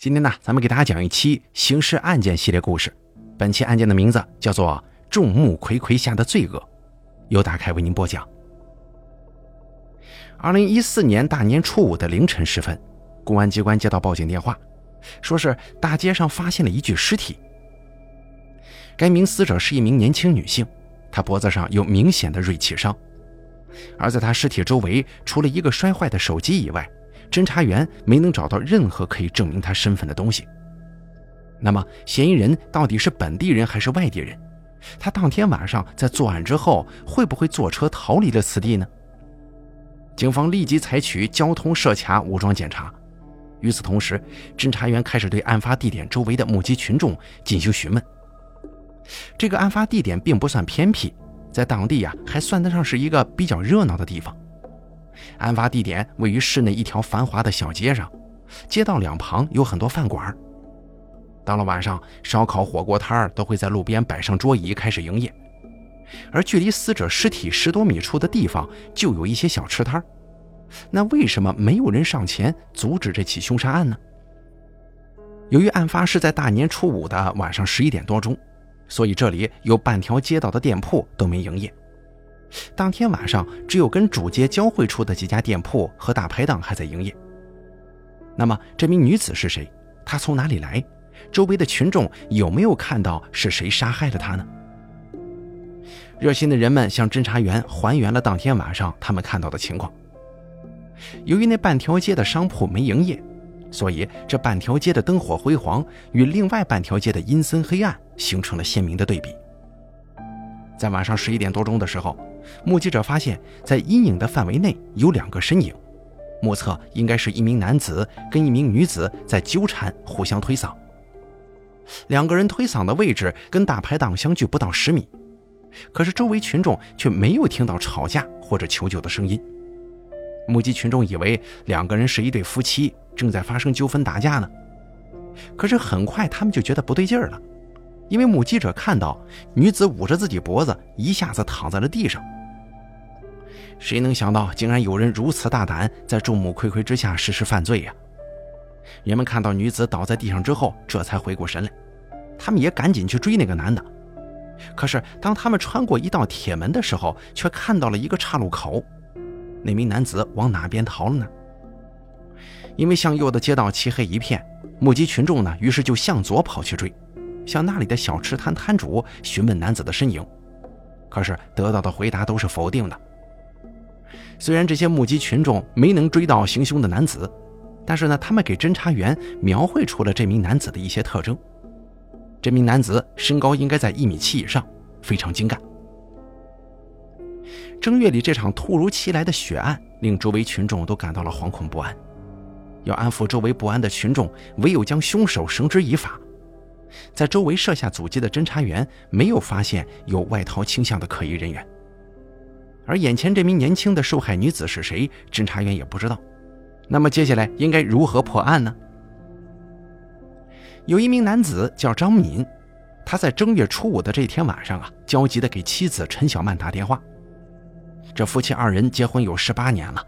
今天呢，咱们给大家讲一期刑事案件系列故事。本期案件的名字叫做《众目睽睽下的罪恶》，由大开为您播讲。二零一四年大年初五的凌晨时分，公安机关接到报警电话，说是大街上发现了一具尸体。该名死者是一名年轻女性，她脖子上有明显的锐器伤，而在她尸体周围，除了一个摔坏的手机以外，侦查员没能找到任何可以证明他身份的东西。那么，嫌疑人到底是本地人还是外地人？他当天晚上在作案之后，会不会坐车逃离了此地呢？警方立即采取交通设卡、武装检查。与此同时，侦查员开始对案发地点周围的目击群众进行询问。这个案发地点并不算偏僻，在当地呀，还算得上是一个比较热闹的地方。案发地点位于市内一条繁华的小街上，街道两旁有很多饭馆。到了晚上，烧烤、火锅摊儿都会在路边摆上桌椅开始营业。而距离死者尸体十多米处的地方就有一些小吃摊儿。那为什么没有人上前阻止这起凶杀案呢？由于案发是在大年初五的晚上十一点多钟，所以这里有半条街道的店铺都没营业。当天晚上，只有跟主街交汇处的几家店铺和大排档还在营业。那么，这名女子是谁？她从哪里来？周围的群众有没有看到是谁杀害了她呢？热心的人们向侦查员还原了当天晚上他们看到的情况。由于那半条街的商铺没营业，所以这半条街的灯火辉煌与另外半条街的阴森黑暗形成了鲜明的对比。在晚上十一点多钟的时候。目击者发现，在阴影的范围内有两个身影，目测应该是一名男子跟一名女子在纠缠，互相推搡。两个人推搡的位置跟大排档相距不到十米，可是周围群众却没有听到吵架或者求救的声音。目击群众以为两个人是一对夫妻，正在发生纠纷打架呢。可是很快他们就觉得不对劲儿了。因为目击者看到女子捂着自己脖子，一下子躺在了地上。谁能想到，竟然有人如此大胆，在众目睽睽之下实施犯罪呀？人们看到女子倒在地上之后，这才回过神来，他们也赶紧去追那个男的。可是，当他们穿过一道铁门的时候，却看到了一个岔路口。那名男子往哪边逃了呢？因为向右的街道漆黑一片，目击群众呢，于是就向左跑去追。向那里的小吃摊摊主询问男子的身影，可是得到的回答都是否定的。虽然这些目击群众没能追到行凶的男子，但是呢，他们给侦查员描绘出了这名男子的一些特征。这名男子身高应该在一米七以上，非常精干。正月里这场突如其来的血案令周围群众都感到了惶恐不安。要安抚周围不安的群众，唯有将凶手绳之以法。在周围设下阻击的侦查员没有发现有外逃倾向的可疑人员，而眼前这名年轻的受害女子是谁，侦查员也不知道。那么接下来应该如何破案呢？有一名男子叫张敏，他在正月初五的这天晚上啊，焦急地给妻子陈小曼打电话。这夫妻二人结婚有十八年了，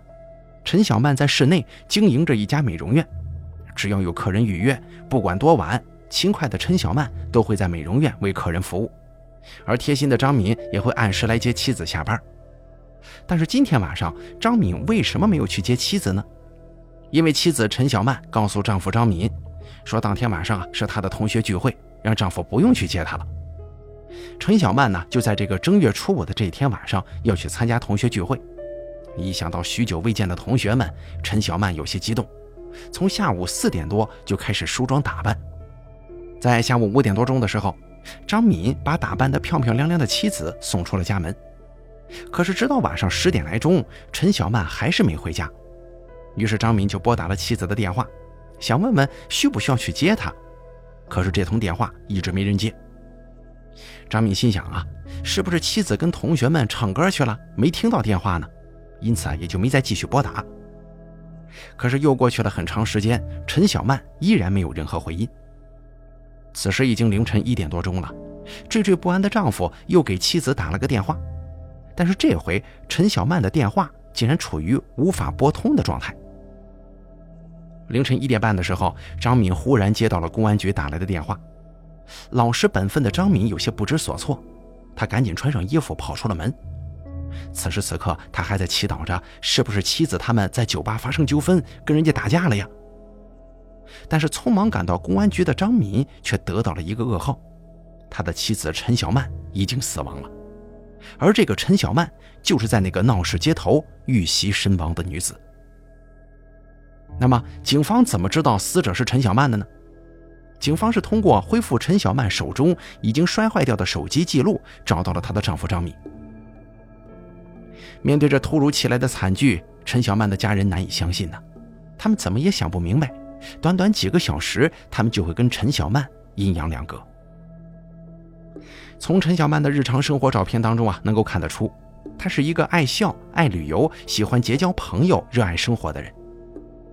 陈小曼在市内经营着一家美容院，只要有客人预约，不管多晚。勤快的陈小曼都会在美容院为客人服务，而贴心的张敏也会按时来接妻子下班。但是今天晚上，张敏为什么没有去接妻子呢？因为妻子陈小曼告诉丈夫张敏，说当天晚上啊是她的同学聚会，让丈夫不用去接她了。陈小曼呢就在这个正月初五的这一天晚上要去参加同学聚会。一想到许久未见的同学们，陈小曼有些激动，从下午四点多就开始梳妆打扮。在下午五点多钟的时候，张敏把打扮得漂漂亮亮的妻子送出了家门。可是直到晚上十点来钟，陈小曼还是没回家。于是张敏就拨打了妻子的电话，想问问需不需要去接她。可是这通电话一直没人接。张敏心想啊，是不是妻子跟同学们唱歌去了，没听到电话呢？因此啊，也就没再继续拨打。可是又过去了很长时间，陈小曼依然没有任何回音。此时已经凌晨一点多钟了，惴惴不安的丈夫又给妻子打了个电话，但是这回陈小曼的电话竟然处于无法拨通的状态。凌晨一点半的时候，张敏忽然接到了公安局打来的电话。老实本分的张敏有些不知所措，他赶紧穿上衣服跑出了门。此时此刻，他还在祈祷着，是不是妻子他们在酒吧发生纠纷，跟人家打架了呀？但是匆忙赶到公安局的张敏却得到了一个噩耗：他的妻子陈小曼已经死亡了，而这个陈小曼就是在那个闹市街头遇袭身亡的女子。那么，警方怎么知道死者是陈小曼的呢？警方是通过恢复陈小曼手中已经摔坏掉的手机记录，找到了她的丈夫张敏。面对这突如其来的惨剧，陈小曼的家人难以相信呢，他们怎么也想不明白，短短几个小时，他们就会跟陈小曼阴阳两隔。从陈小曼的日常生活照片当中啊，能够看得出，她是一个爱笑、爱旅游、喜欢结交朋友、热爱生活的人。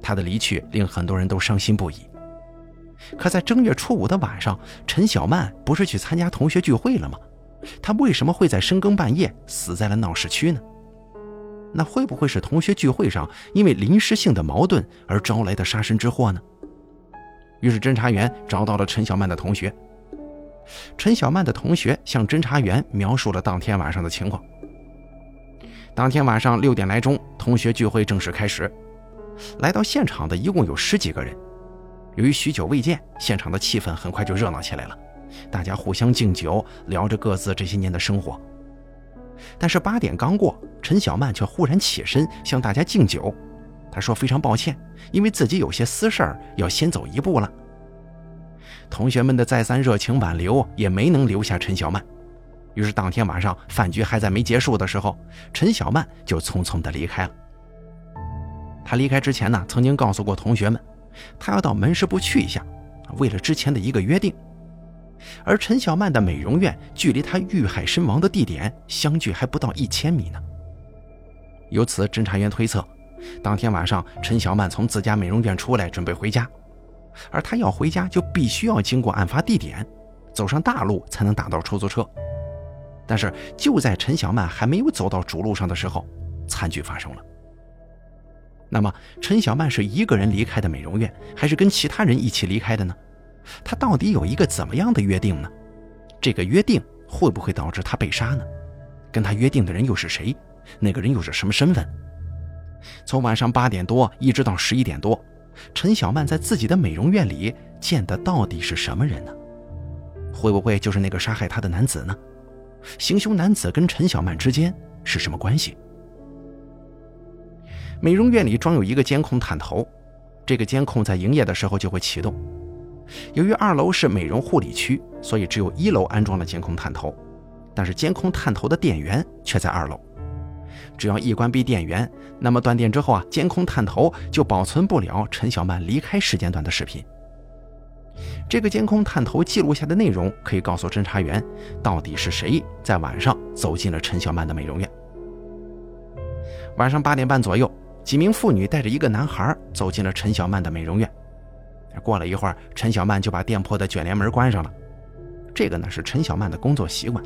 他的离去令很多人都伤心不已。可在正月初五的晚上，陈小曼不是去参加同学聚会了吗？她为什么会在深更半夜死在了闹市区呢？那会不会是同学聚会上因为临时性的矛盾而招来的杀身之祸呢？于是侦查员找到了陈小曼的同学。陈小曼的同学向侦查员描述了当天晚上的情况。当天晚上六点来钟，同学聚会正式开始。来到现场的一共有十几个人，由于许久未见，现场的气氛很快就热闹起来了。大家互相敬酒，聊着各自这些年的生活。但是八点刚过，陈小曼却忽然起身向大家敬酒。她说：“非常抱歉，因为自己有些私事儿，要先走一步了。”同学们的再三热情挽留，也没能留下陈小曼。于是当天晚上饭局还在没结束的时候，陈小曼就匆匆地离开了。他离开之前呢，曾经告诉过同学们，他要到门市部去一下，为了之前的一个约定。而陈小曼的美容院距离她遇害身亡的地点相距还不到一千米呢。由此，侦查员推测，当天晚上陈小曼从自家美容院出来，准备回家，而他要回家就必须要经过案发地点，走上大路才能打到出租车。但是就在陈小曼还没有走到主路上的时候，惨剧发生了。那么，陈小曼是一个人离开的美容院，还是跟其他人一起离开的呢？她到底有一个怎么样的约定呢？这个约定会不会导致她被杀呢？跟她约定的人又是谁？那个人又是什么身份？从晚上八点多一直到十一点多，陈小曼在自己的美容院里见的到底是什么人呢？会不会就是那个杀害她的男子呢？行凶男子跟陈小曼之间是什么关系？美容院里装有一个监控探头，这个监控在营业的时候就会启动。由于二楼是美容护理区，所以只有一楼安装了监控探头，但是监控探头的电源却在二楼。只要一关闭电源，那么断电之后啊，监控探头就保存不了陈小曼离开时间段的视频。这个监控探头记录下的内容可以告诉侦查员，到底是谁在晚上走进了陈小曼的美容院。晚上八点半左右。几名妇女带着一个男孩走进了陈小曼的美容院。过了一会儿，陈小曼就把店铺的卷帘门关上了。这个呢是陈小曼的工作习惯。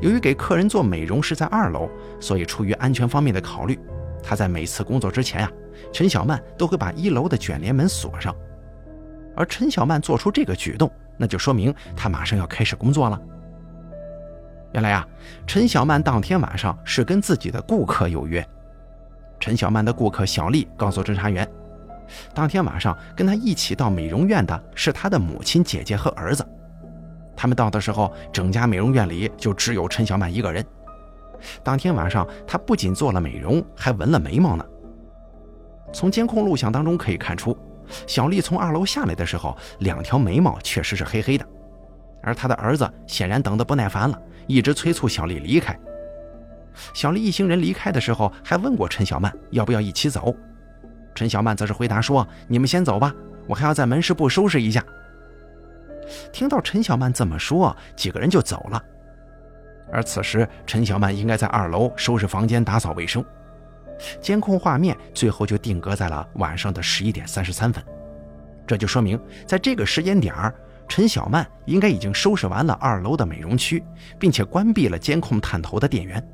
由于给客人做美容是在二楼，所以出于安全方面的考虑，她在每次工作之前啊，陈小曼都会把一楼的卷帘门锁上。而陈小曼做出这个举动，那就说明她马上要开始工作了。原来啊，陈小曼当天晚上是跟自己的顾客有约。陈小曼的顾客小丽告诉侦查员，当天晚上跟她一起到美容院的是她的母亲、姐姐和儿子。他们到的时候，整家美容院里就只有陈小曼一个人。当天晚上，她不仅做了美容，还纹了眉毛呢。从监控录像当中可以看出，小丽从二楼下来的时候，两条眉毛确实是黑黑的。而她的儿子显然等得不耐烦了，一直催促小丽离开。小丽一行人离开的时候，还问过陈小曼要不要一起走。陈小曼则是回答说：“你们先走吧，我还要在门市部收拾一下。”听到陈小曼这么说，几个人就走了。而此时，陈小曼应该在二楼收拾房间、打扫卫生。监控画面最后就定格在了晚上的十一点三十三分，这就说明，在这个时间点儿，陈小曼应该已经收拾完了二楼的美容区，并且关闭了监控探头的电源。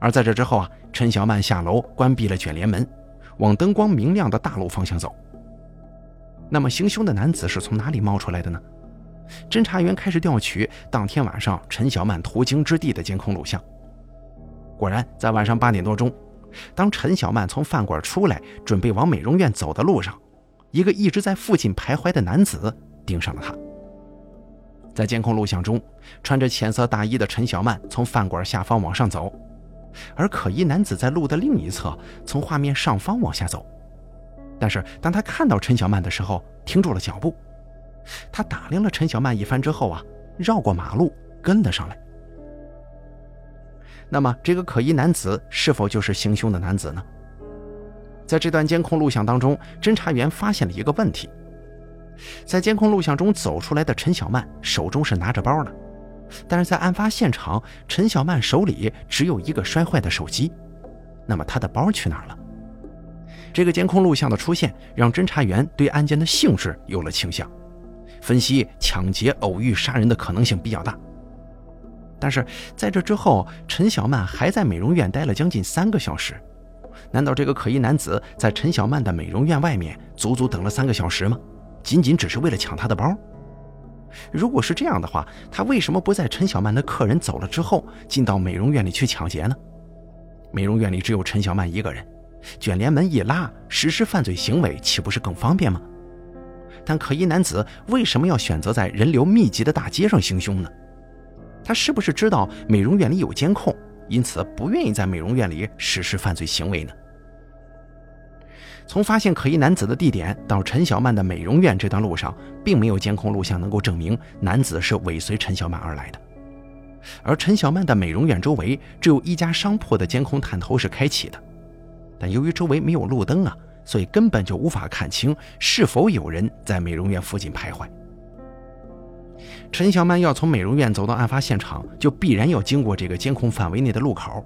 而在这之后啊，陈小曼下楼关闭了卷帘门，往灯光明亮的大路方向走。那么行凶的男子是从哪里冒出来的呢？侦查员开始调取当天晚上陈小曼途经之地的监控录像。果然，在晚上八点多钟，当陈小曼从饭馆出来，准备往美容院走的路上，一个一直在附近徘徊的男子盯上了她。在监控录像中，穿着浅色大衣的陈小曼从饭馆下方往上走，而可疑男子在路的另一侧，从画面上方往下走。但是，当他看到陈小曼的时候，停住了脚步。他打量了陈小曼一番之后啊，绕过马路跟了上来。那么，这个可疑男子是否就是行凶的男子呢？在这段监控录像当中，侦查员发现了一个问题：在监控录像中走出来的陈小曼手中是拿着包的，但是在案发现场，陈小曼手里只有一个摔坏的手机。那么，她的包去哪儿了？这个监控录像的出现，让侦查员对案件的性质有了倾向。分析抢劫、偶遇杀人的可能性比较大，但是在这之后，陈小曼还在美容院待了将近三个小时。难道这个可疑男子在陈小曼的美容院外面足足等了三个小时吗？仅仅只是为了抢她的包？如果是这样的话，他为什么不在陈小曼的客人走了之后进到美容院里去抢劫呢？美容院里只有陈小曼一个人，卷帘门一拉，实施犯罪行为岂不是更方便吗？但可疑男子为什么要选择在人流密集的大街上行凶呢？他是不是知道美容院里有监控，因此不愿意在美容院里实施犯罪行为呢？从发现可疑男子的地点到陈小曼的美容院这段路上，并没有监控录像能够证明男子是尾随陈小曼而来的。而陈小曼的美容院周围只有一家商铺的监控探头是开启的，但由于周围没有路灯啊。所以根本就无法看清是否有人在美容院附近徘徊。陈小曼要从美容院走到案发现场，就必然要经过这个监控范围内的路口。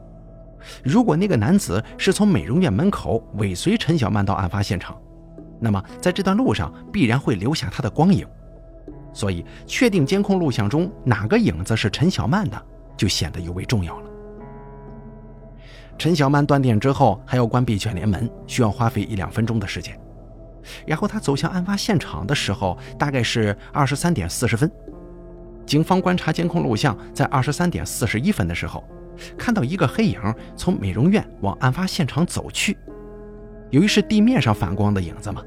如果那个男子是从美容院门口尾随陈小曼到案发现场，那么在这段路上必然会留下他的光影。所以，确定监控录像中哪个影子是陈小曼的，就显得尤为重要了。陈小曼断电之后，还要关闭卷帘门，需要花费一两分钟的时间。然后他走向案发现场的时候，大概是二十三点四十分。警方观察监控录像，在二十三点四十一分的时候，看到一个黑影从美容院往案发现场走去。由于是地面上反光的影子嘛，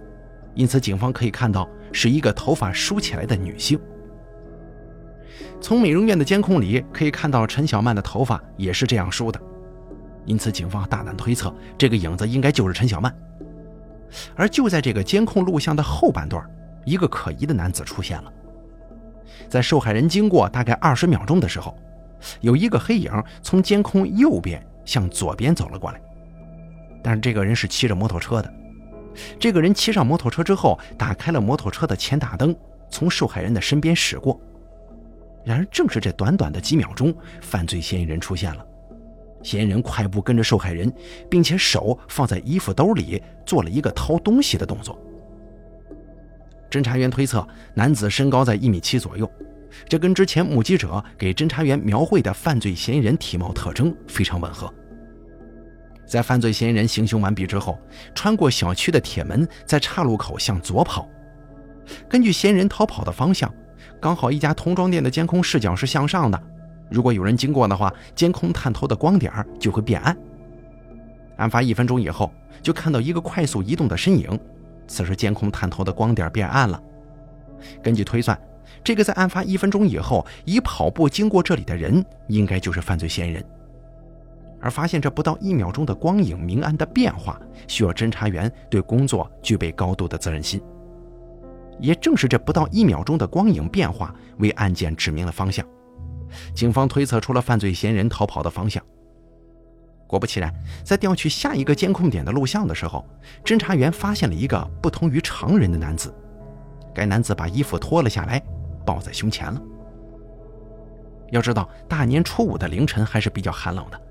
因此警方可以看到是一个头发梳起来的女性。从美容院的监控里可以看到，陈小曼的头发也是这样梳的。因此，警方大胆推测，这个影子应该就是陈小曼。而就在这个监控录像的后半段，一个可疑的男子出现了。在受害人经过大概二十秒钟的时候，有一个黑影从监控右边向左边走了过来。但是这个人是骑着摩托车的。这个人骑上摩托车之后，打开了摩托车的前大灯，从受害人的身边驶过。然而，正是这短短的几秒钟，犯罪嫌疑人出现了。嫌疑人快步跟着受害人，并且手放在衣服兜里，做了一个掏东西的动作。侦查员推测，男子身高在一米七左右，这跟之前目击者给侦查员描绘的犯罪嫌疑人体貌特征非常吻合。在犯罪嫌疑人行凶完毕之后，穿过小区的铁门，在岔路口向左跑。根据嫌疑人逃跑的方向，刚好一家童装店的监控视角是向上的。如果有人经过的话，监控探头的光点就会变暗。案发一分钟以后，就看到一个快速移动的身影。此时监控探头的光点变暗了。根据推算，这个在案发一分钟以后以跑步经过这里的人，应该就是犯罪嫌疑人。而发现这不到一秒钟的光影明暗的变化，需要侦查员对工作具备高度的责任心。也正是这不到一秒钟的光影变化，为案件指明了方向。警方推测出了犯罪嫌疑人逃跑的方向。果不其然，在调取下一个监控点的录像的时候，侦查员发现了一个不同于常人的男子。该男子把衣服脱了下来，抱在胸前了。要知道，大年初五的凌晨还是比较寒冷的。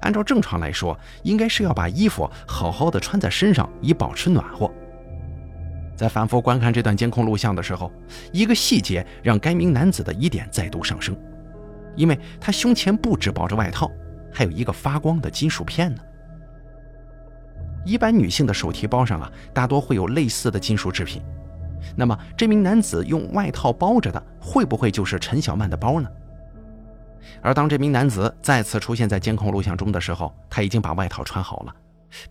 按照正常来说，应该是要把衣服好好的穿在身上，以保持暖和。在反复观看这段监控录像的时候，一个细节让该名男子的疑点再度上升，因为他胸前不止包着外套，还有一个发光的金属片呢。一般女性的手提包上啊，大多会有类似的金属制品。那么这名男子用外套包着的，会不会就是陈小曼的包呢？而当这名男子再次出现在监控录像中的时候，他已经把外套穿好了，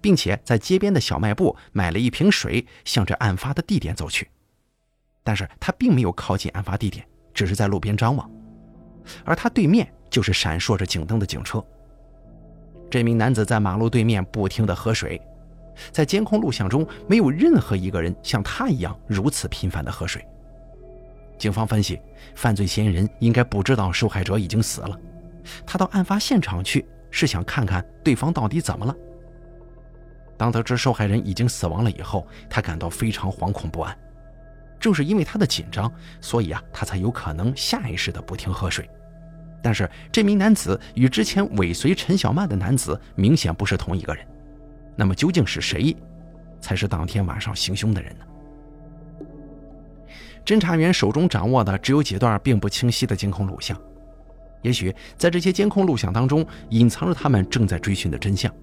并且在街边的小卖部买了一瓶水，向着案发的地点走去。但是他并没有靠近案发地点，只是在路边张望，而他对面就是闪烁着警灯的警车。这名男子在马路对面不停地喝水，在监控录像中没有任何一个人像他一样如此频繁地喝水。警方分析，犯罪嫌疑人应该不知道受害者已经死了，他到案发现场去是想看看对方到底怎么了。当得知受害人已经死亡了以后，他感到非常惶恐不安。正是因为他的紧张，所以啊，他才有可能下意识的不停喝水。但是这名男子与之前尾随陈小曼的男子明显不是同一个人，那么究竟是谁，才是当天晚上行凶的人呢？侦查员手中掌握的只有几段并不清晰的监控录像，也许在这些监控录像当中隐藏着他们正在追寻的真相。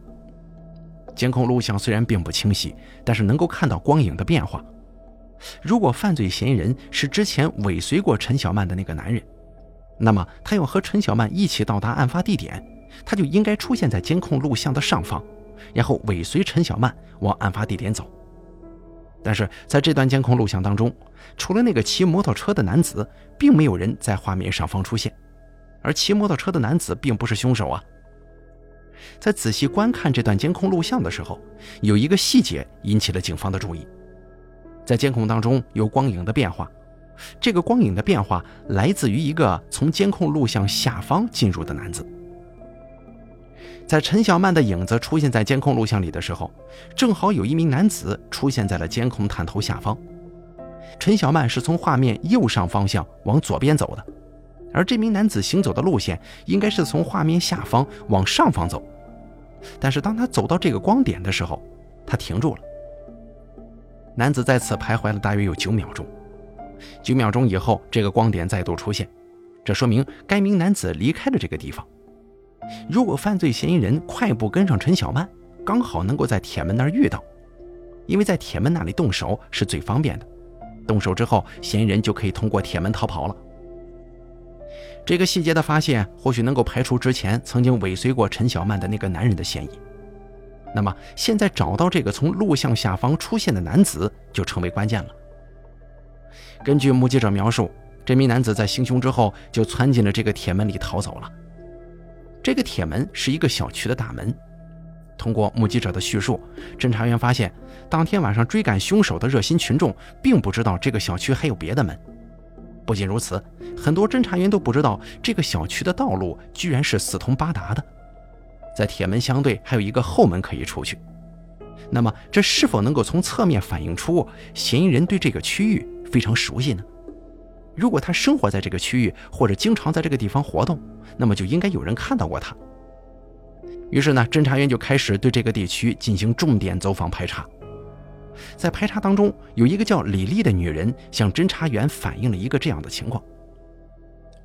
监控录像虽然并不清晰，但是能够看到光影的变化。如果犯罪嫌疑人是之前尾随过陈小曼的那个男人，那么他要和陈小曼一起到达案发地点，他就应该出现在监控录像的上方，然后尾随陈小曼往案发地点走。但是在这段监控录像当中，除了那个骑摩托车的男子，并没有人在画面上方出现，而骑摩托车的男子并不是凶手啊。在仔细观看这段监控录像的时候，有一个细节引起了警方的注意，在监控当中有光影的变化，这个光影的变化来自于一个从监控录像下方进入的男子。在陈小曼的影子出现在监控录像里的时候，正好有一名男子出现在了监控探头下方。陈小曼是从画面右上方向往左边走的，而这名男子行走的路线应该是从画面下方往上方走。但是当他走到这个光点的时候，他停住了。男子在此徘徊了大约有九秒钟，九秒钟以后，这个光点再度出现，这说明该名男子离开了这个地方。如果犯罪嫌疑人快步跟上陈小曼，刚好能够在铁门那儿遇到，因为在铁门那里动手是最方便的。动手之后，嫌疑人就可以通过铁门逃跑了。这个细节的发现，或许能够排除之前曾经尾随过陈小曼的那个男人的嫌疑。那么，现在找到这个从录像下方出现的男子，就成为关键了。根据目击者描述，这名男子在行凶之后就窜进了这个铁门里逃走了。这个铁门是一个小区的大门。通过目击者的叙述，侦查员发现，当天晚上追赶凶手的热心群众并不知道这个小区还有别的门。不仅如此，很多侦查员都不知道这个小区的道路居然是四通八达的，在铁门相对还有一个后门可以出去。那么，这是否能够从侧面反映出嫌疑人对这个区域非常熟悉呢？如果他生活在这个区域，或者经常在这个地方活动，那么就应该有人看到过他。于是呢，侦查员就开始对这个地区进行重点走访排查。在排查当中，有一个叫李丽的女人向侦查员反映了一个这样的情况：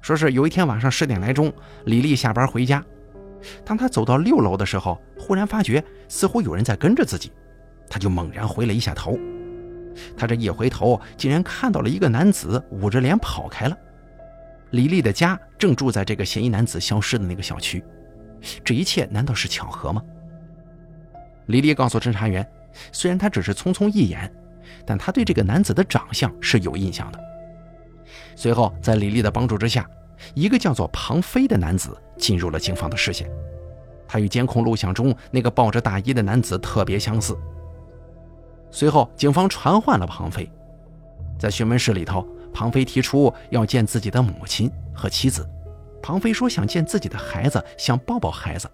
说是有一天晚上十点来钟，李丽下班回家，当她走到六楼的时候，忽然发觉似乎有人在跟着自己，她就猛然回了一下头。她这一回头，竟然看到了一个男子捂着脸跑开了。李丽的家正住在这个嫌疑男子消失的那个小区。这一切难道是巧合吗？李丽告诉侦查员，虽然他只是匆匆一眼，但他对这个男子的长相是有印象的。随后，在李丽的帮助之下，一个叫做庞飞的男子进入了警方的视线。他与监控录像中那个抱着大衣的男子特别相似。随后，警方传唤了庞飞，在询问室里头，庞飞提出要见自己的母亲和妻子。庞飞说想见自己的孩子，想抱抱孩子。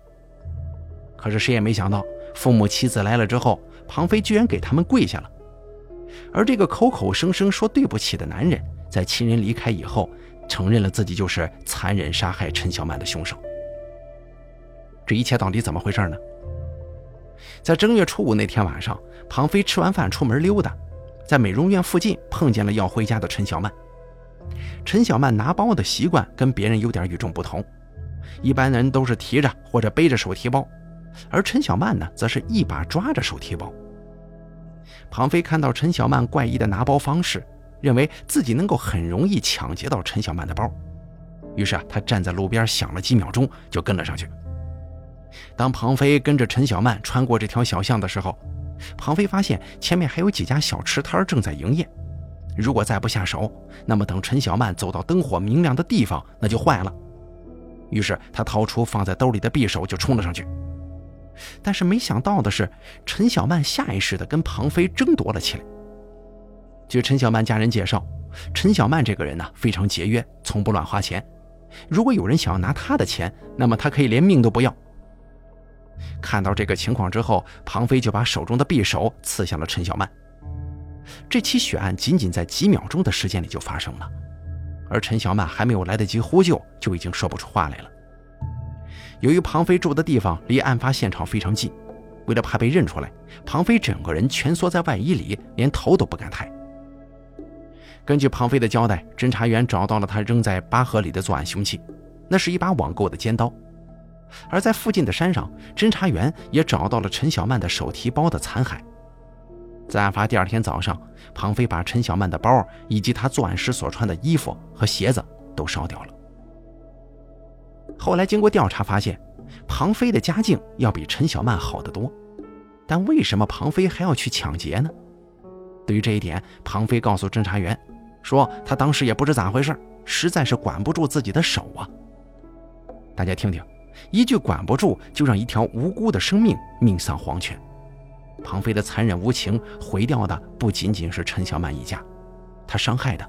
可是谁也没想到，父母妻子来了之后，庞飞居然给他们跪下了。而这个口口声声说对不起的男人，在亲人离开以后，承认了自己就是残忍杀害陈小曼的凶手。这一切到底怎么回事呢？在正月初五那天晚上，庞飞吃完饭出门溜达，在美容院附近碰见了要回家的陈小曼。陈小曼拿包的习惯跟别人有点与众不同，一般人都是提着或者背着手提包，而陈小曼呢，则是一把抓着手提包。庞飞看到陈小曼怪异的拿包方式，认为自己能够很容易抢劫到陈小曼的包，于是啊，他站在路边想了几秒钟，就跟了上去。当庞飞跟着陈小曼穿过这条小巷的时候，庞飞发现前面还有几家小吃摊正在营业。如果再不下手，那么等陈小曼走到灯火明亮的地方，那就坏了。于是他掏出放在兜里的匕首就冲了上去。但是没想到的是，陈小曼下意识地跟庞飞争夺了起来。据陈小曼家人介绍，陈小曼这个人呢非常节约，从不乱花钱。如果有人想要拿他的钱，那么他可以连命都不要。看到这个情况之后，庞飞就把手中的匕首刺向了陈小曼。这起血案仅仅在几秒钟的时间里就发生了，而陈小曼还没有来得及呼救，就已经说不出话来了。由于庞飞住的地方离案发现场非常近，为了怕被认出来，庞飞整个人蜷缩在外衣里，连头都不敢抬。根据庞飞的交代，侦查员找到了他扔在八河里的作案凶器，那是一把网购的尖刀。而在附近的山上，侦查员也找到了陈小曼的手提包的残骸。在案发第二天早上，庞飞把陈小曼的包以及他作案时所穿的衣服和鞋子都烧掉了。后来经过调查发现，庞飞的家境要比陈小曼好得多，但为什么庞飞还要去抢劫呢？对于这一点，庞飞告诉侦查员，说他当时也不知咋回事，实在是管不住自己的手啊。大家听听，一句管不住，就让一条无辜的生命命丧黄泉。庞飞的残忍无情，毁掉的不仅仅是陈小曼一家，他伤害的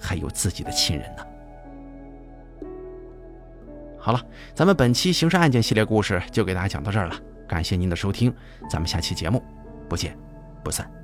还有自己的亲人呢。好了，咱们本期刑事案件系列故事就给大家讲到这儿了，感谢您的收听，咱们下期节目不见不散。